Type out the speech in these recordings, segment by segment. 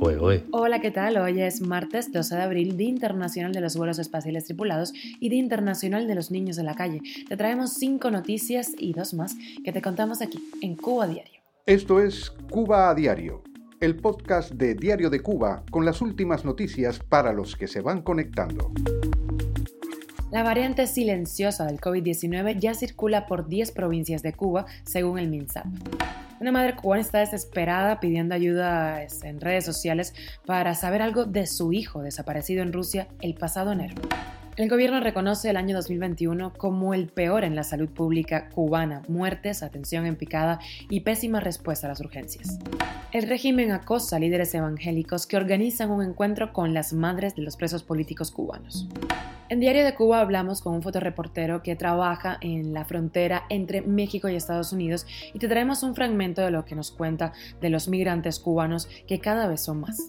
Hola, ¿qué tal? Hoy es martes 12 de abril, Día Internacional de los Vuelos Espaciales Tripulados y Día Internacional de los Niños de la Calle. Te traemos cinco noticias y dos más que te contamos aquí en Cuba Diario. Esto es Cuba a Diario, el podcast de Diario de Cuba con las últimas noticias para los que se van conectando. La variante silenciosa del COVID-19 ya circula por 10 provincias de Cuba, según el MINSAP. Una madre cubana está desesperada pidiendo ayuda en redes sociales para saber algo de su hijo desaparecido en Rusia el pasado enero. El gobierno reconoce el año 2021 como el peor en la salud pública cubana, muertes, atención en picada y pésima respuesta a las urgencias. El régimen acosa a líderes evangélicos que organizan un encuentro con las madres de los presos políticos cubanos. En Diario de Cuba hablamos con un fotoreportero que trabaja en la frontera entre México y Estados Unidos y te traemos un fragmento de lo que nos cuenta de los migrantes cubanos que cada vez son más.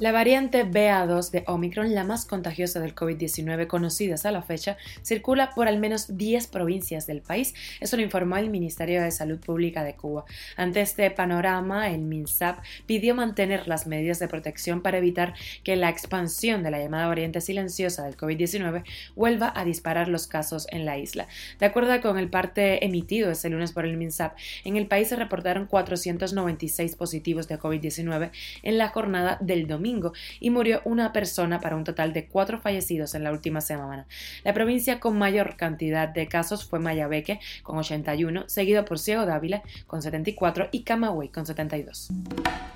La variante BA2 de Omicron, la más contagiosa del COVID-19 conocida hasta la fecha, circula por al menos 10 provincias del país. Eso lo informó el Ministerio de Salud Pública de Cuba. Ante este panorama, el MINSAP pidió mantener las medidas de protección para evitar que la expansión de la llamada variante silenciosa del COVID-19 vuelva a disparar los casos en la isla. De acuerdo con el parte emitido este lunes por el MINSAP, en el país se reportaron 496 positivos de COVID-19 en la jornada del domingo y murió una persona para un total de cuatro fallecidos en la última semana. La provincia con mayor cantidad de casos fue Mayabeque con 81, seguido por Ciego Dávila con 74 y Camagüey con 72.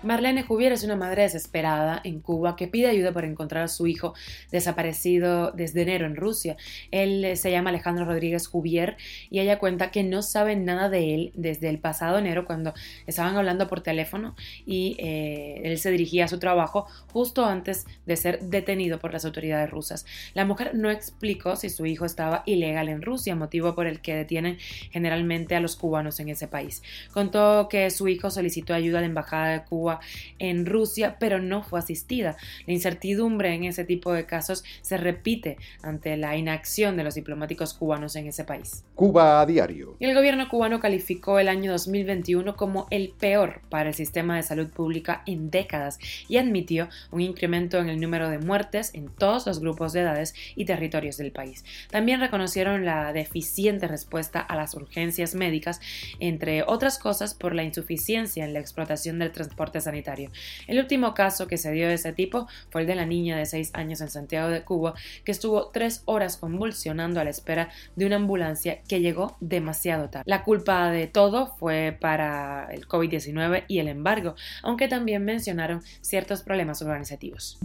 Marlene Juvier es una madre desesperada en Cuba que pide ayuda para encontrar a su hijo desaparecido desde enero en Rusia. Él eh, se llama Alejandro Rodríguez Juvier y ella cuenta que no sabe nada de él desde el pasado enero cuando estaban hablando por teléfono y eh, él se dirigía a su trabajo justo antes de ser detenido por las autoridades rusas. La mujer no explicó si su hijo estaba ilegal en Rusia, motivo por el que detienen generalmente a los cubanos en ese país. Contó que su hijo solicitó ayuda a la Embajada de Cuba en Rusia, pero no fue asistida. La incertidumbre en ese tipo de casos se repite ante la inacción de los diplomáticos cubanos en ese país. Cuba a diario. el gobierno cubano calificó el año 2021 como el peor para el sistema de salud pública en décadas y admitió un incremento en el número de muertes en todos los grupos de edades y territorios del país. También reconocieron la deficiente respuesta a las urgencias médicas, entre otras cosas por la insuficiencia en la explotación del transporte sanitario. El último caso que se dio de ese tipo fue el de la niña de 6 años en Santiago de Cuba, que estuvo tres horas convulsionando a la espera de una ambulancia que llegó demasiado tarde. La culpa de todo fue para el COVID-19 y el embargo, aunque también mencionaron ciertos problemas organizativos.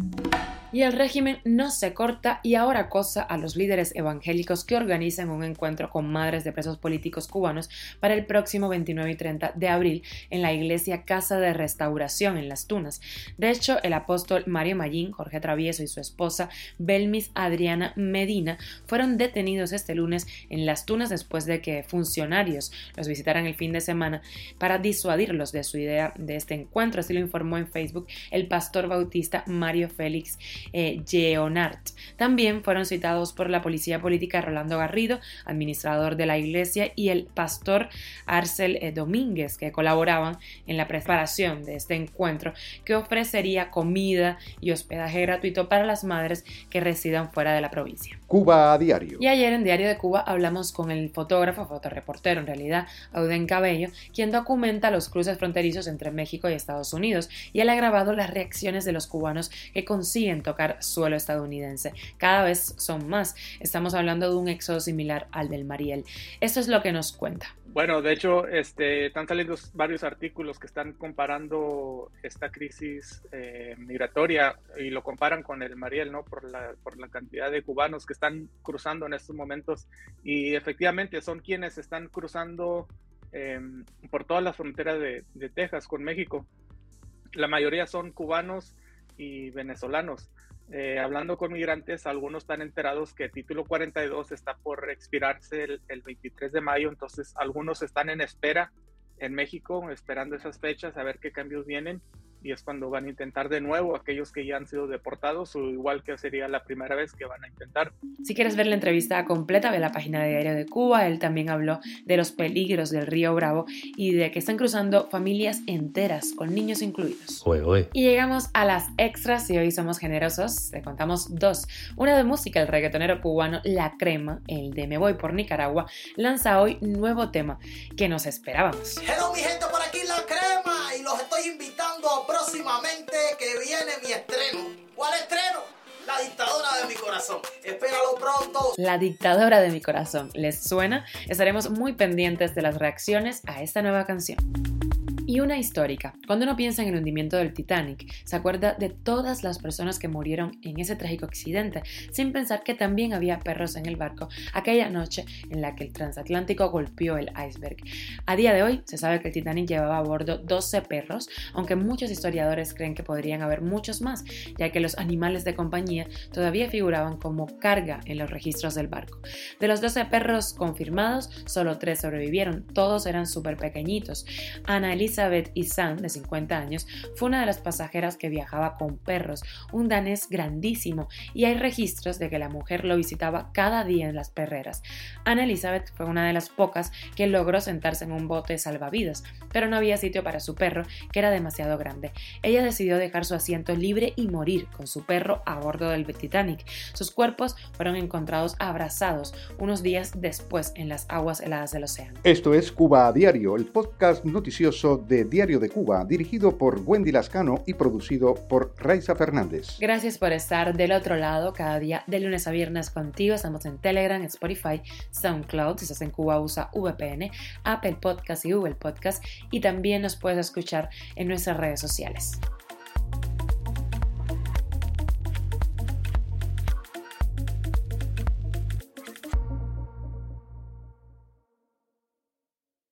Y el régimen no se corta y ahora acosa a los líderes evangélicos que organizan un encuentro con madres de presos políticos cubanos para el próximo 29 y 30 de abril en la iglesia Casa de Restauración en Las Tunas. De hecho, el apóstol Mario Mallín, Jorge Travieso y su esposa Belmis Adriana Medina fueron detenidos este lunes en Las Tunas después de que funcionarios los visitaran el fin de semana para disuadirlos de su idea de este encuentro. Así lo informó en Facebook el pastor bautista Mario Félix eh, También fueron citados por la policía política Rolando Garrido, administrador de la iglesia, y el pastor Arcel eh, Domínguez, que colaboraban en la preparación de este encuentro, que ofrecería comida y hospedaje gratuito para las madres que residan fuera de la provincia. Cuba a diario. Y ayer en Diario de Cuba hablamos con el fotógrafo, fotoreportero en realidad, Auden Cabello, quien documenta los cruces fronterizos entre México y Estados Unidos, y él ha grabado las reacciones de los cubanos que consiguen suelo estadounidense. Cada vez son más. Estamos hablando de un éxodo similar al del Mariel. Esto es lo que nos cuenta. Bueno, de hecho, este, están saliendo varios artículos que están comparando esta crisis eh, migratoria y lo comparan con el Mariel, ¿no? Por la, por la cantidad de cubanos que están cruzando en estos momentos. Y efectivamente son quienes están cruzando em, por toda la frontera de, de Texas con México. La mayoría son cubanos y venezolanos. Eh, hablando con migrantes, algunos están enterados que el título 42 está por expirarse el, 23 de mayo, entonces algunos están en espera en México, esperando esas fechas, a ver qué cambios vienen. Y es cuando van a intentar de nuevo aquellos que ya han sido deportados o igual que sería la primera vez que van a intentar. Si quieres ver la entrevista completa, ve la página de Diario de Cuba. Él también habló de los peligros del río Bravo y de que están cruzando familias enteras con niños incluidos. Y llegamos a las extras y hoy somos generosos. Te contamos dos. Una de música, el reggaetonero cubano La Crema, el de Me Voy por Nicaragua, lanza hoy nuevo tema que nos esperábamos. Hello mi gente por aquí La Crema y los estoy invitando próximamente que viene mi estreno. ¿Cuál estreno? La dictadora de mi corazón. Espéralo pronto. La dictadora de mi corazón. ¿Les suena? Estaremos muy pendientes de las reacciones a esta nueva canción. Y una histórica. Cuando uno piensa en el hundimiento del Titanic, se acuerda de todas las personas que murieron en ese trágico accidente, sin pensar que también había perros en el barco aquella noche en la que el transatlántico golpeó el iceberg. A día de hoy se sabe que el Titanic llevaba a bordo 12 perros, aunque muchos historiadores creen que podrían haber muchos más, ya que los animales de compañía todavía figuraban como carga en los registros del barco. De los 12 perros confirmados, solo 3 sobrevivieron, todos eran súper pequeñitos. Ana Elizabeth Isan, de 50 años, fue una de las pasajeras que viajaba con perros, un danés grandísimo, y hay registros de que la mujer lo visitaba cada día en las perreras. Ana Elizabeth fue una de las pocas que logró sentarse en un bote salvavidas, pero no había sitio para su perro, que era demasiado grande. Ella decidió dejar su asiento libre y morir con su perro a bordo del Titanic. Sus cuerpos fueron encontrados abrazados unos días después en las aguas heladas del océano. Esto es Cuba a Diario, el podcast noticioso de Diario de Cuba, dirigido por Wendy Lascano y producido por Raiza Fernández. Gracias por estar del otro lado cada día de lunes a viernes contigo. Estamos en Telegram, Spotify, SoundCloud, si estás en Cuba usa VPN, Apple Podcast y Google Podcast y también nos puedes escuchar en nuestras redes sociales.